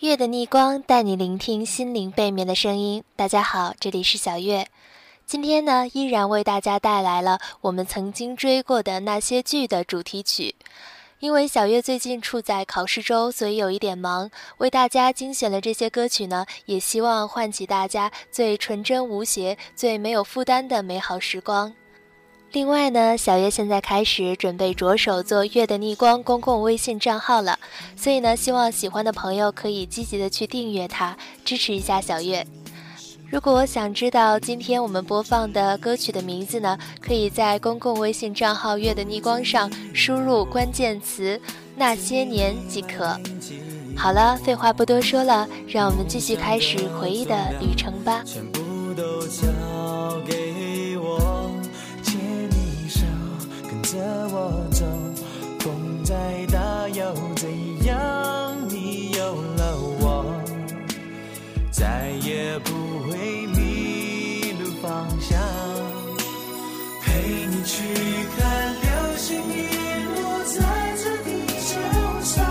月的逆光带你聆听心灵背面的声音。大家好，这里是小月。今天呢，依然为大家带来了我们曾经追过的那些剧的主题曲。因为小月最近处在考试周，所以有一点忙，为大家精选了这些歌曲呢，也希望唤起大家最纯真无邪、最没有负担的美好时光。另外呢，小月现在开始准备着手做月的逆光公共微信账号了，所以呢，希望喜欢的朋友可以积极的去订阅它，支持一下小月。如果想知道今天我们播放的歌曲的名字呢，可以在公共微信账号月的逆光上输入关键词那些年即可。好了，废话不多说了，让我们继续开始回忆的旅程吧。全部都交给我，我走，风再大又怎样？你有了我，再也不会迷路方向，陪你去看流星雨落在这地球上，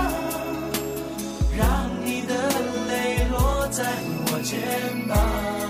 让你的泪落在我肩膀。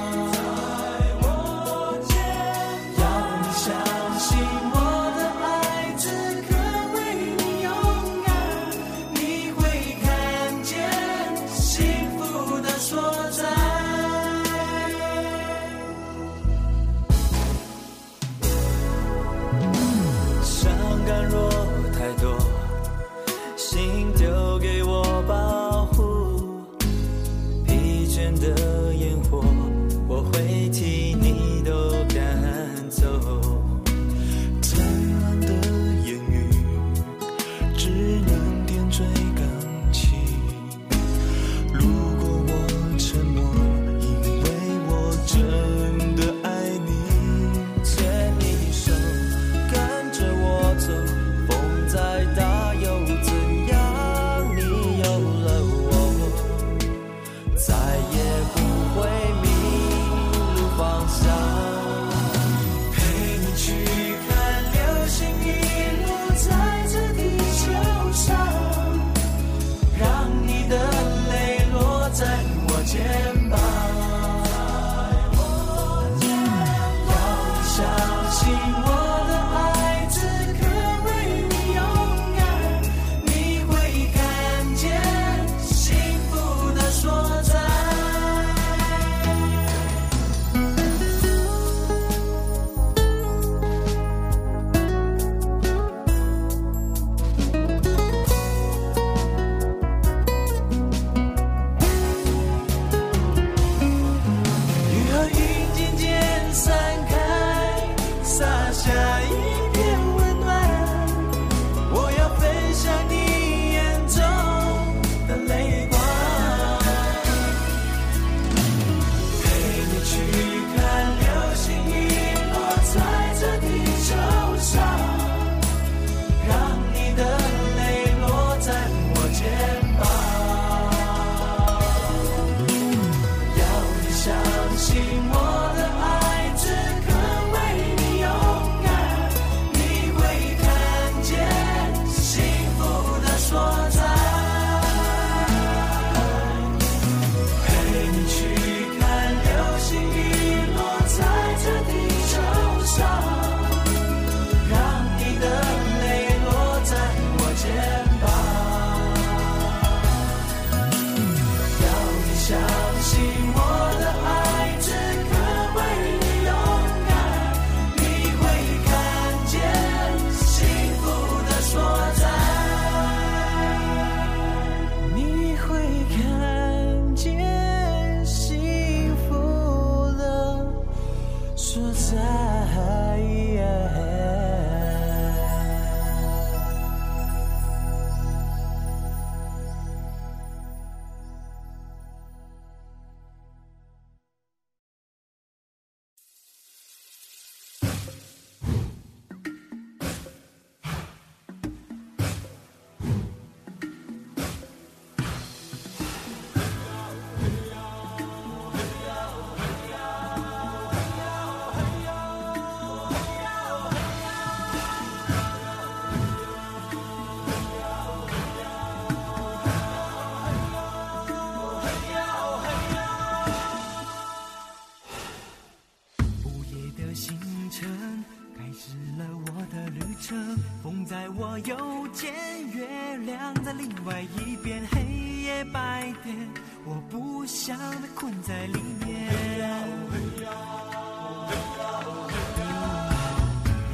不想被困在里面。一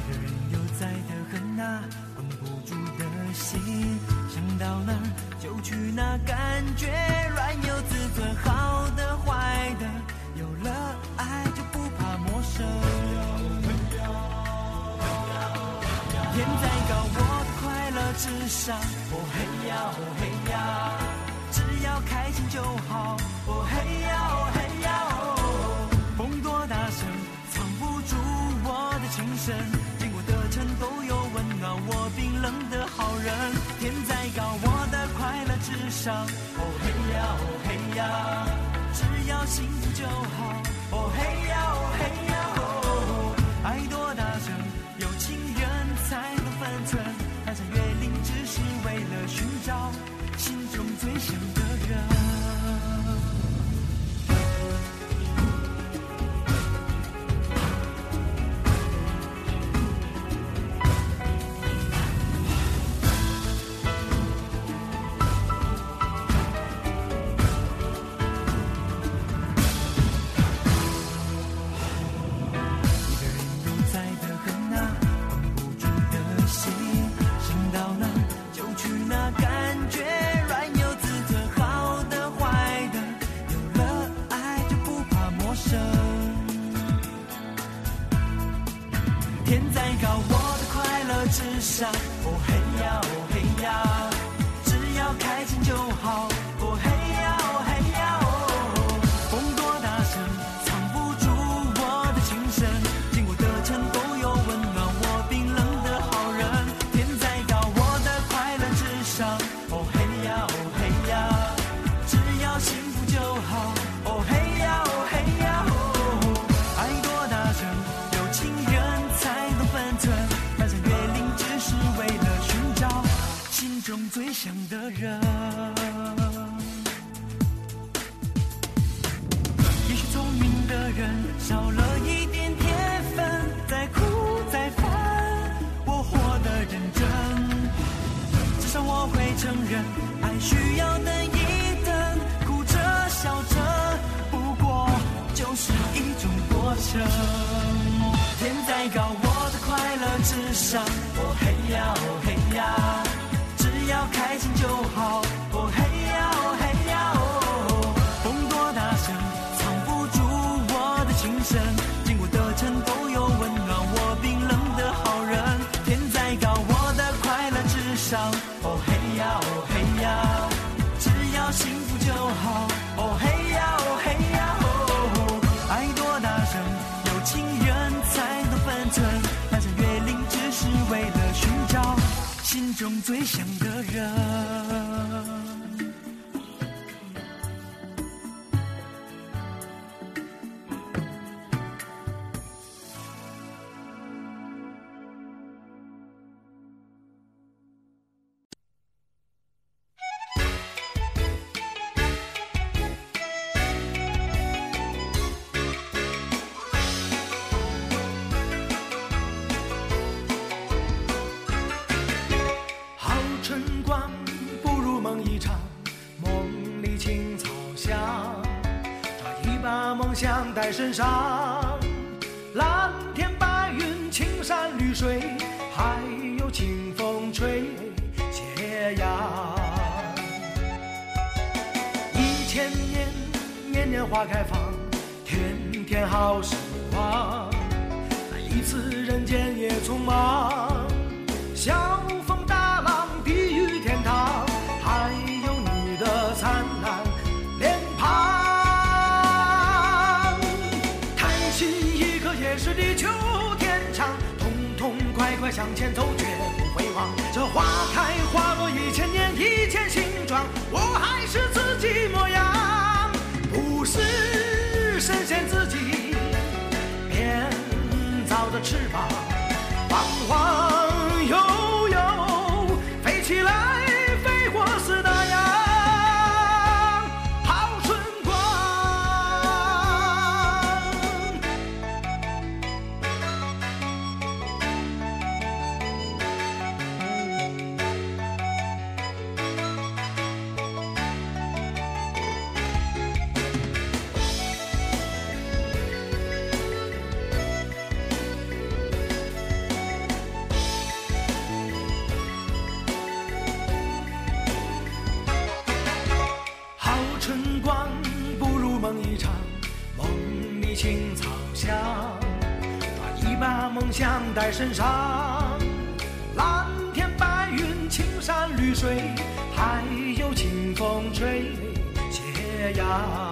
个人悠哉的很啊，绷不住的心，想到哪儿就去哪，感觉软有自尊，好的坏的，有了爱就不怕陌生。天再高，我的快乐至上。哦嘿呀，哦嘿呀，就好。哦嘿呀，哦嘿呀，哦，风多大声，藏不住我的情深。经过的城都有温暖我冰冷的好人。天再高，我的快乐至上。哦嘿呀，哦嘿呀，只要幸福就好。哦嘿呀，哦嘿呀，哦，爱多大声，有情人才能分寸。翻山越岭只是为了寻找心中最想的至身上，蓝天白云，青山绿水，还有清风吹斜阳。一千年，年年花开放，天天好时光。一次人间也匆忙。向前走，绝不回望。这花开花落一千年，一千形状，我还是自己模样，不是神仙自己编造的翅膀。彷徨又青草香，把一把梦想带身上。蓝天白云，青山绿水，还有清风吹斜阳。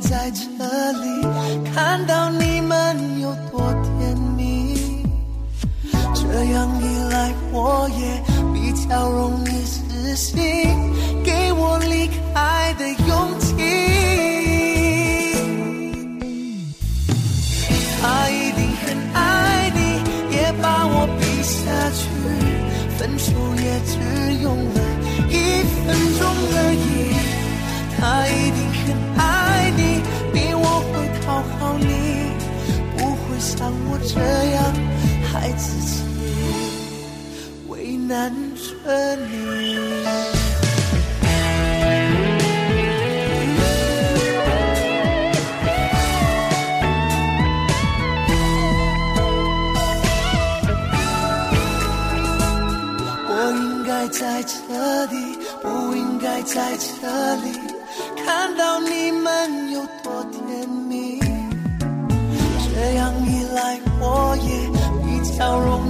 在这里，看到你们有多甜蜜。这样一来，我也比较容易死心，给我离开的勇气。他一定很爱你，也把我比下去。分手也只用了一分钟而已。他这样害自己。难着你。我应该在这里，不应该在这里，看到你们我也比较容易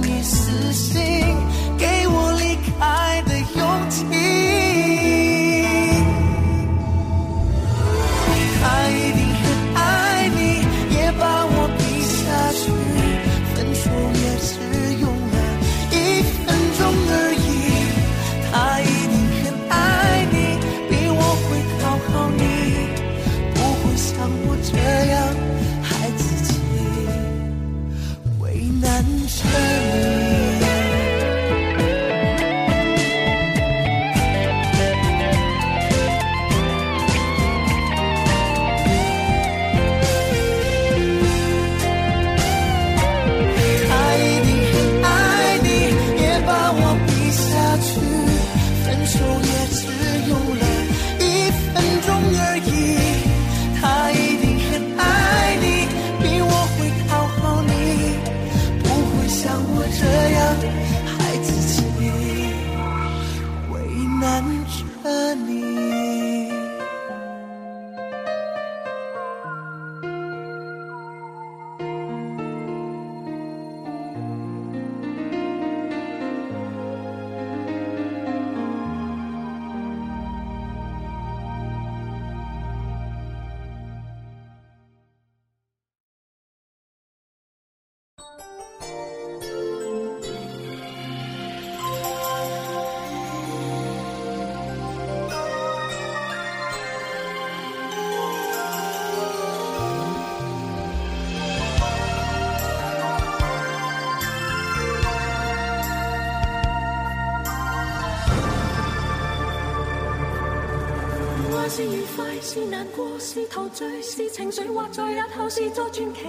是难过，是陶醉，是情绪，或在日后是作传奇。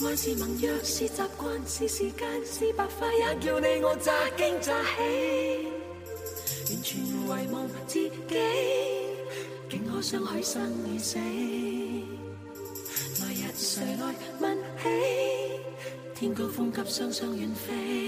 还是盟约，是习惯，是时间，是白发，也叫你我乍惊乍喜。完全遗忘自己，竟可相许生与死。来日谁来问起？天高风急，双双远飞。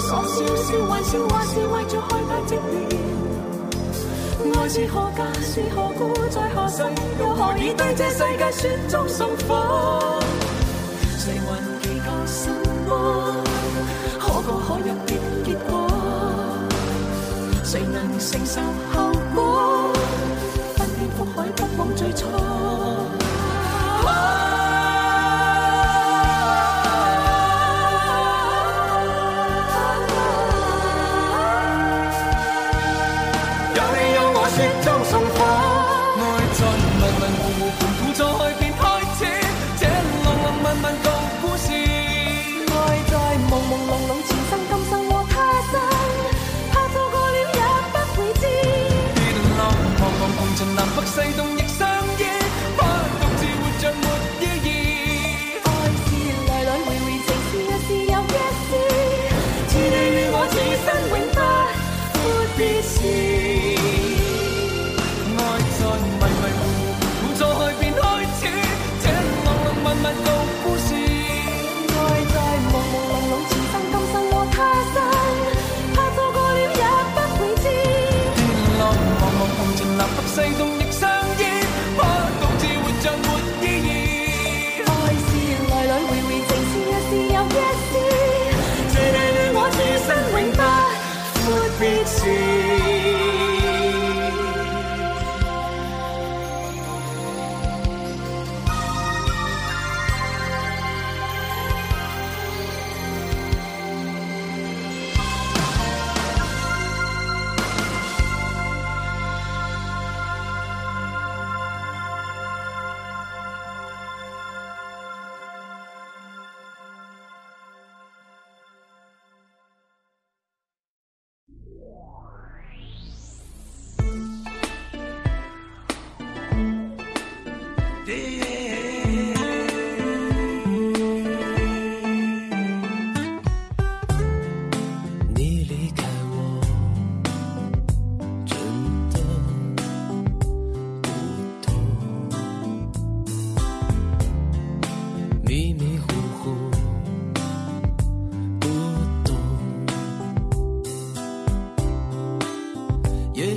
所笑笑还笑，还是为着害怕寂寥。爱是何价，是何故，在何世，又何以对这世界雪中送火？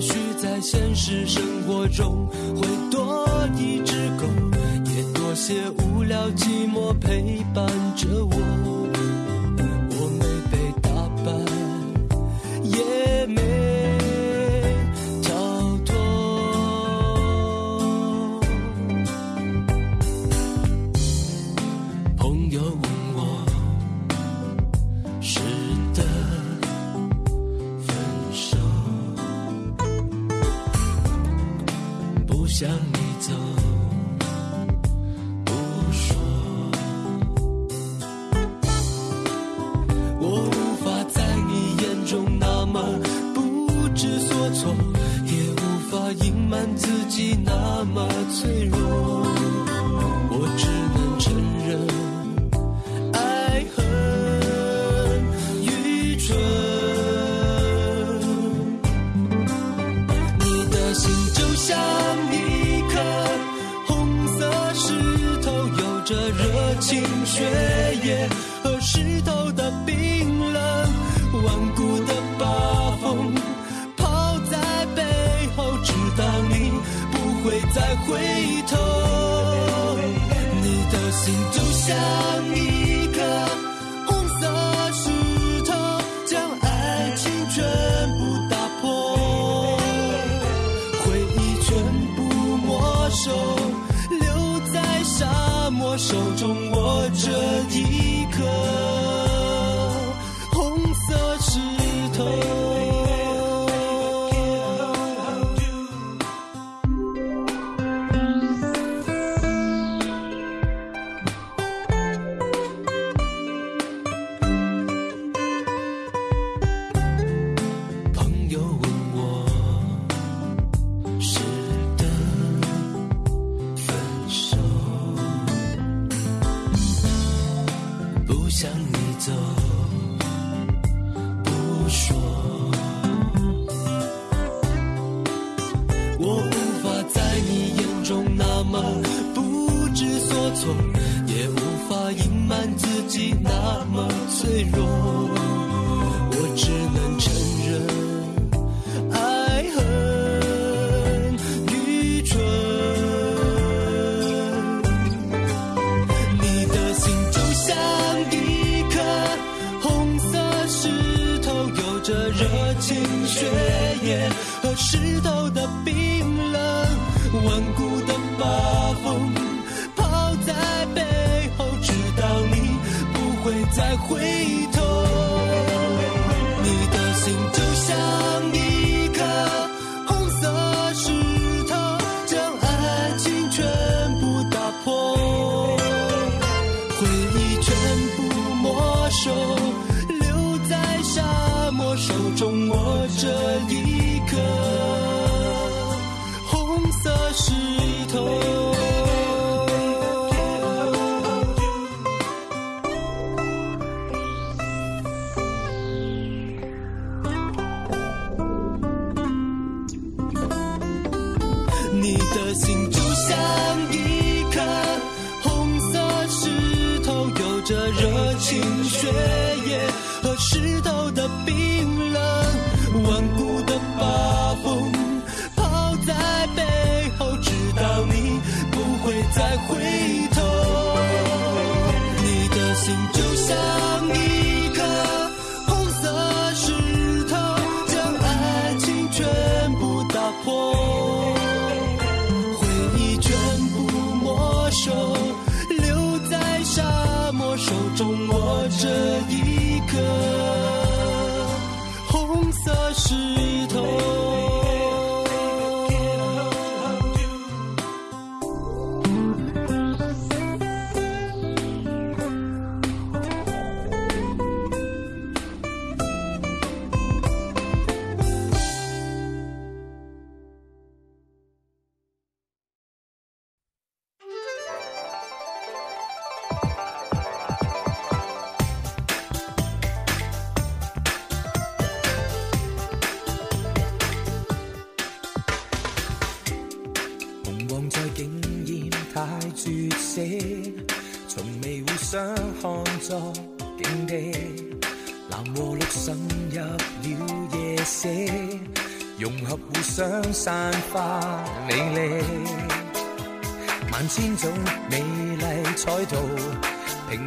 许在现实生活中会多一只狗也多些无聊寂寞陪伴着我。我没被打败。你的心就像一颗红色石头，有着热情血液和石头的冰冷，顽固。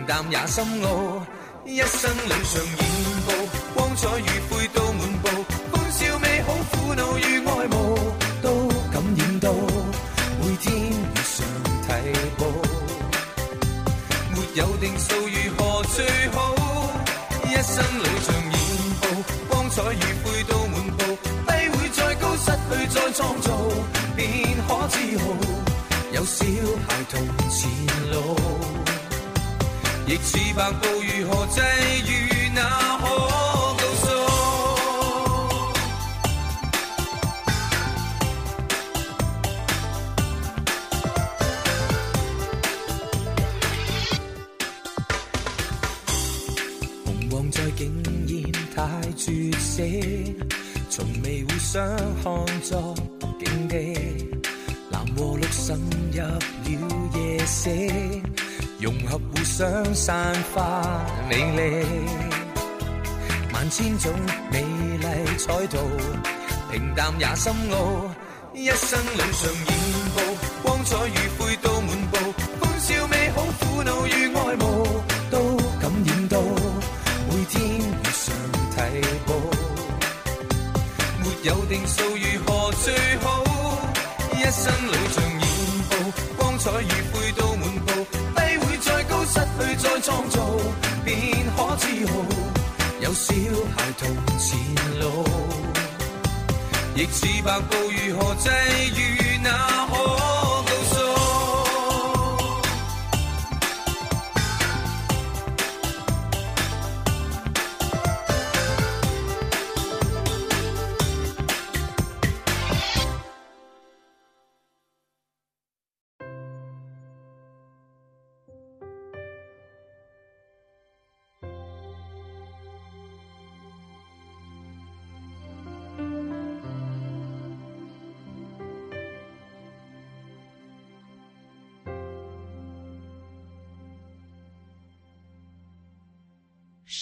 淡也深奥，一生脸上演报，光彩与背都。不如何际遇？散发美丽，万千种美丽彩图，平淡也深奥，一生路上演布，光彩与。创造便可自豪，有小孩同前路，亦是白布如何际遇。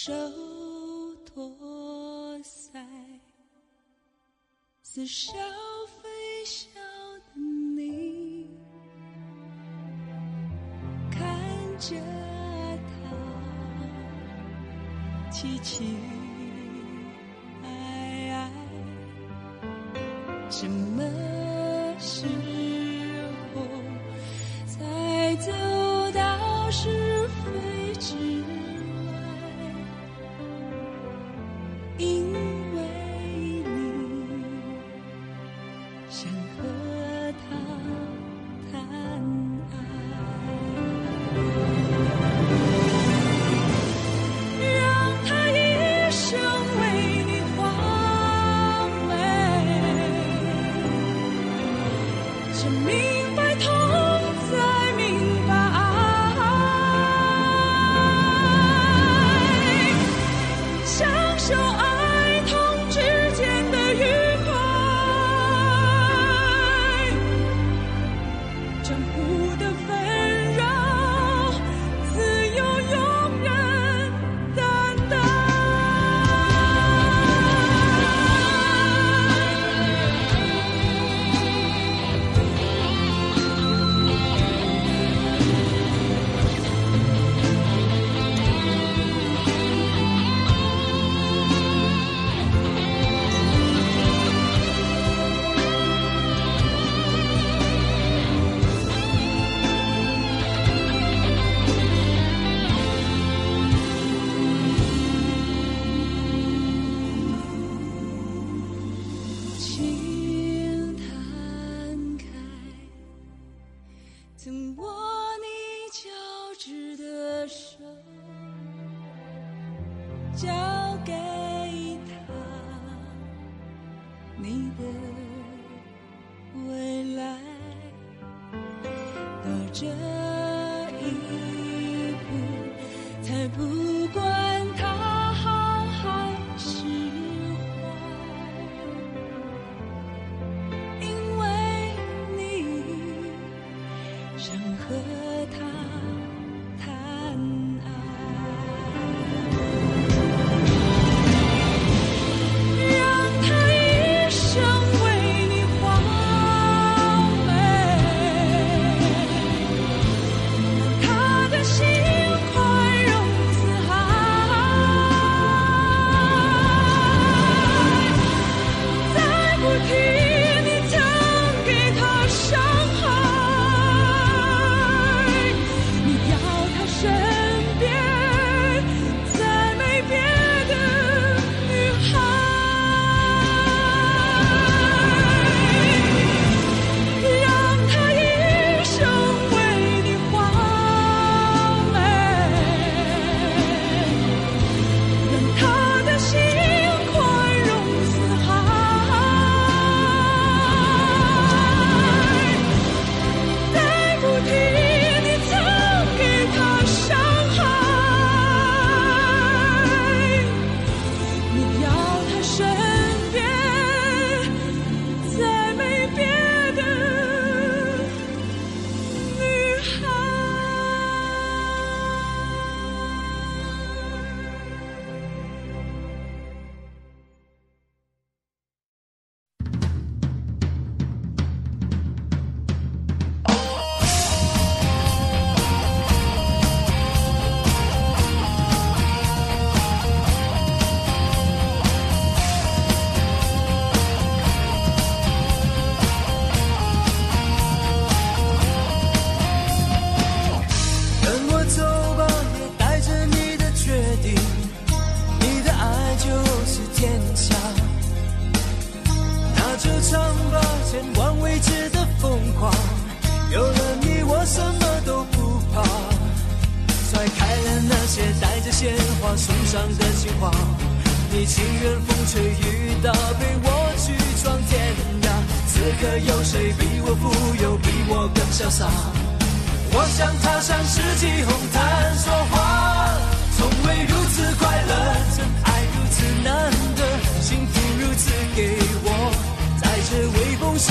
手托腮似笑非笑的你看着他凄凄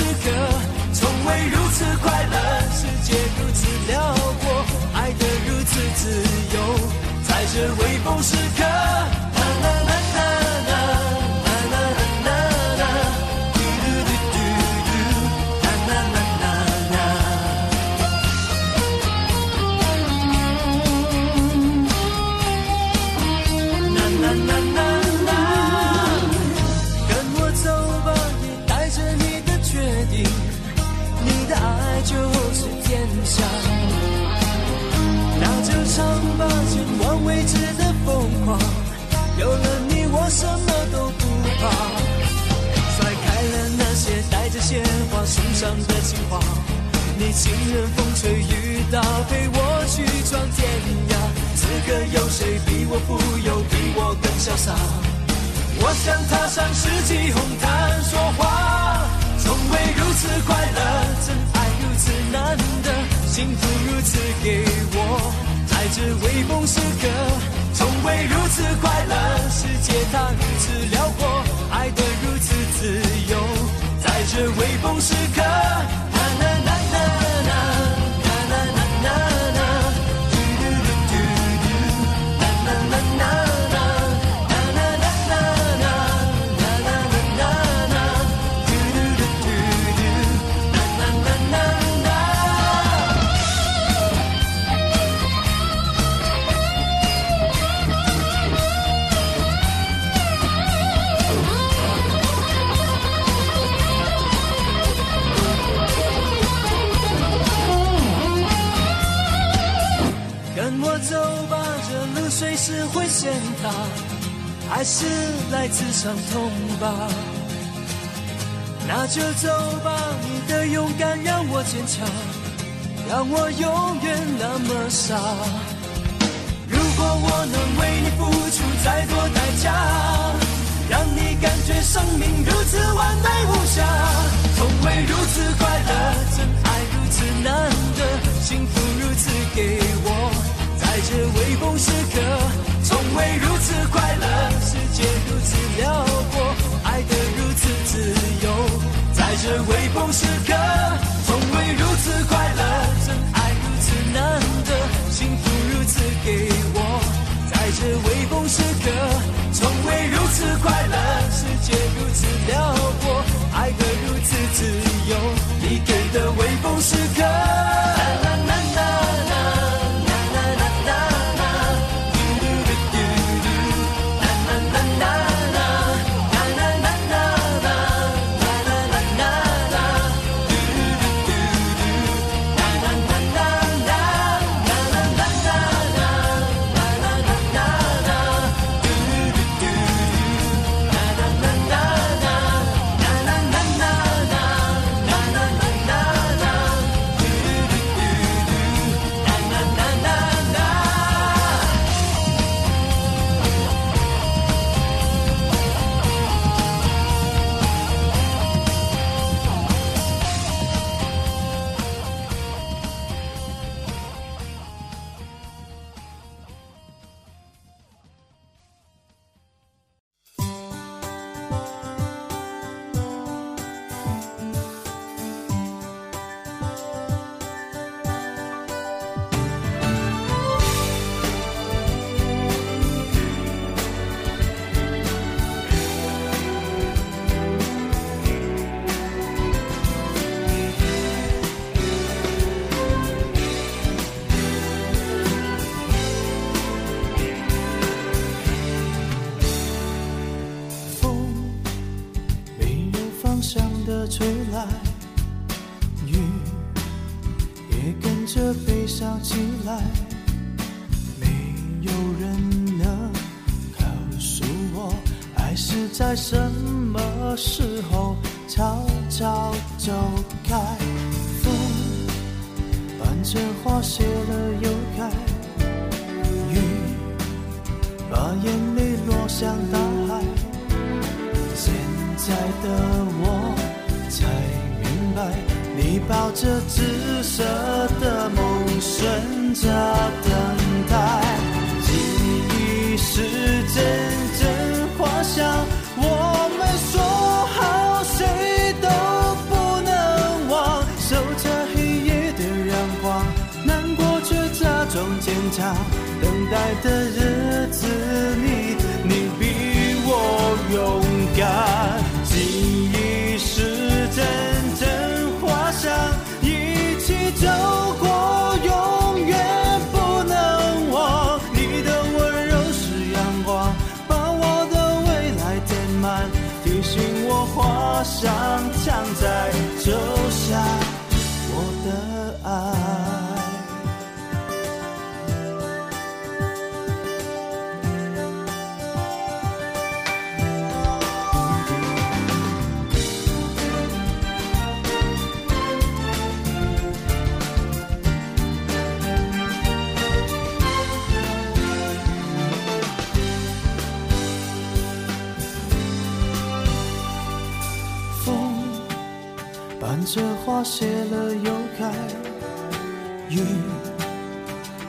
此刻，从未如此快乐，世界如此辽阔，爱得如此自由，在这微风时刻。陪我去闯天涯。此刻有谁比我富有，比我更潇洒？我想踏上世纪红毯说话，从未如此快乐，真爱如此难得，幸福如此给我，在这微风时刻，从未如此快乐，世界它如此辽阔，爱得如此自由，在这微风时刻，还是会陷塌，还是来自伤痛吧。那就走吧，你的勇敢让我坚强，让我永远那么傻。如果我能为你付出再多代价，让你感觉生命如此完美无瑕，从未如此快乐，真爱如此难得，幸福如此给我，在这微风时刻，从未如此快乐，世界如此辽阔，爱得如此自由，在这微风时刻，从未如此快乐，真爱如此难得，幸福如此给我，在这微风时刻，从未如此快乐，世界如此辽阔，爱得如此自由，你给的微风时刻。吹来，such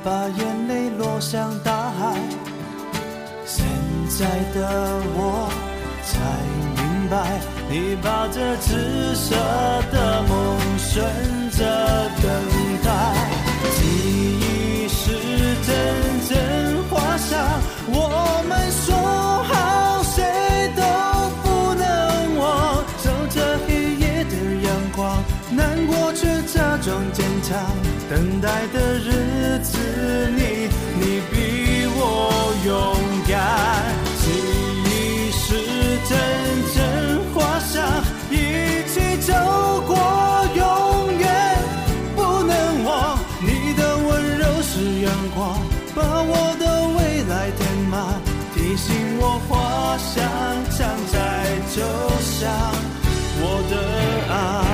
把眼泪落向大海，现在的我才明白，你抱着紫色的梦，顺着等待，记忆是阵阵花香，我们说好谁都不能忘，守着黑夜的阳光，难过却假装坚强，等待的日。想站在就像我的爱。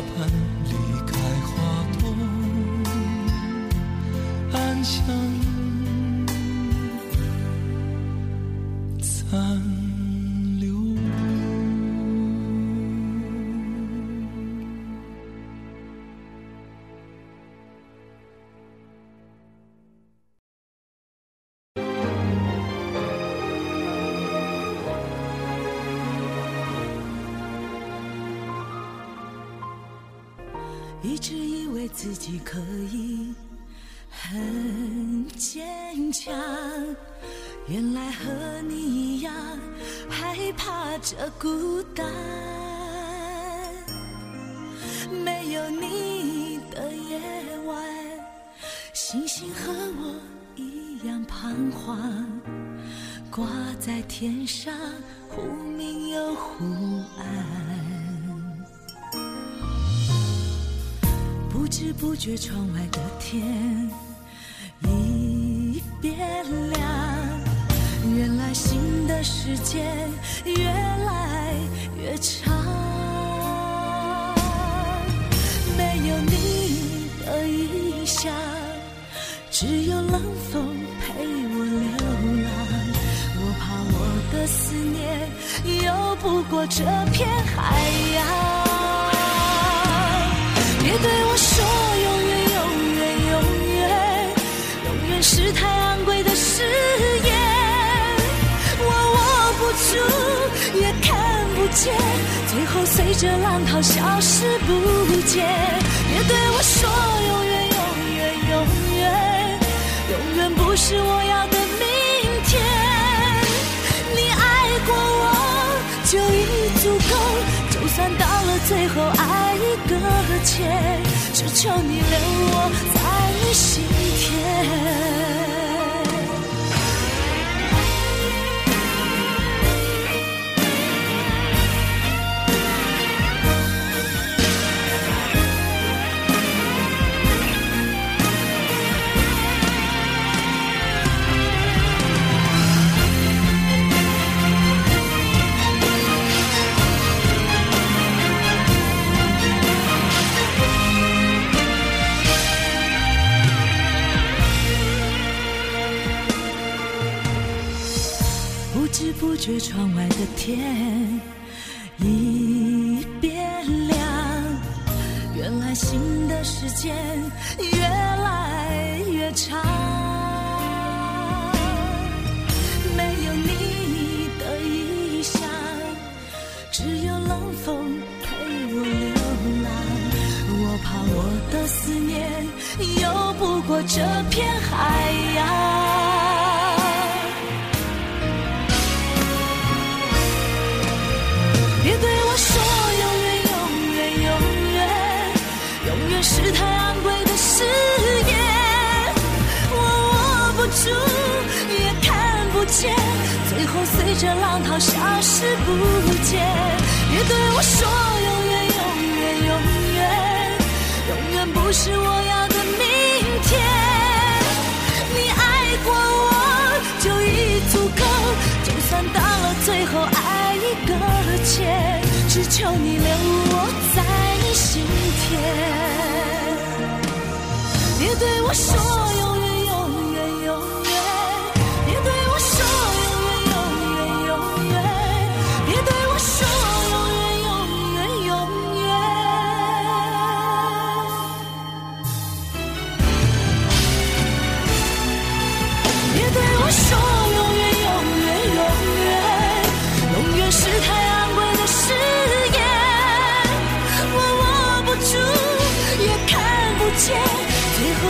花瓣离开花朵，暗香自己可以很坚强，原来和你一样害怕这孤单。没有你的夜晚，星星和我一样彷徨，挂在天上，忽明又忽暗。不知不觉，窗外的天已变亮。原来新的时间越来越长，没有你的异乡，只有冷风陪我流浪。我怕我的思念游不过这片海洋。别对我说永远，永远，永远，永远是太昂贵的誓言。我握不住，也看不见，最后随着浪涛消失不见。别对我说永远，永远，永远，永远不是我要的明天。你爱过我就已足够，就算到了最后爱只求你留我在你心田。不觉，窗外的天已变亮。原来新的时间越来越长，没有你的异乡，只有冷风陪我流浪。我怕我的思念游不过这片海洋。着浪涛消失不见。别对我说永远，永远，永远，永远不是我要的明天。你爱过我就已足够，就算到了最后爱一搁浅，只求你留我在你心田。别对我说，永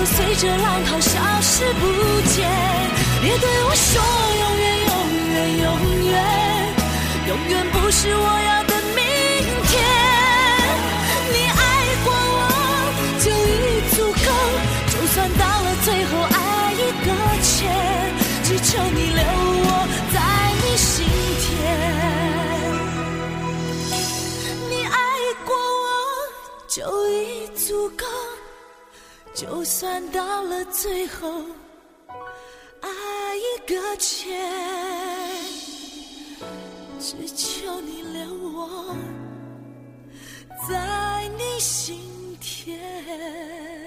随着浪涛消失不见。别对我说永远，永远，永远，永远不是我要的明天。你爱过我就已足够，就算到了最后爱一搁浅，只求你留我在你心田。你爱过我就已足够，就算到了最后爱已搁浅，只求你留我在你心田。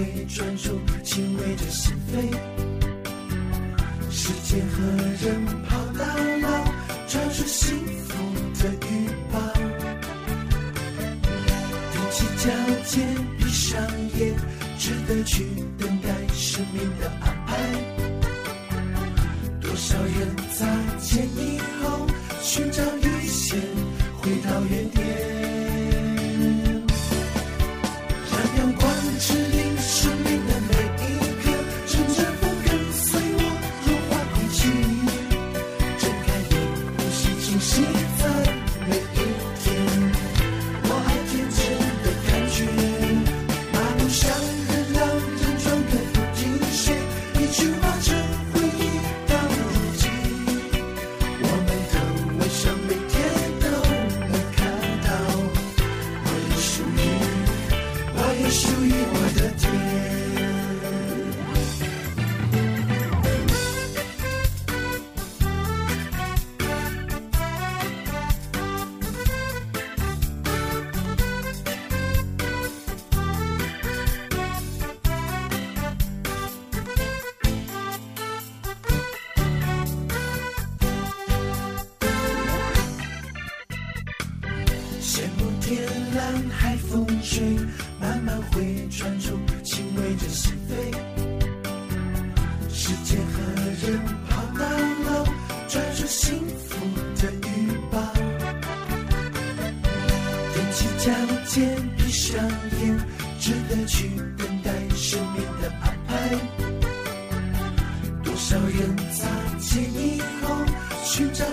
你专属的去等待生命的安排。多少人擦肩以后寻找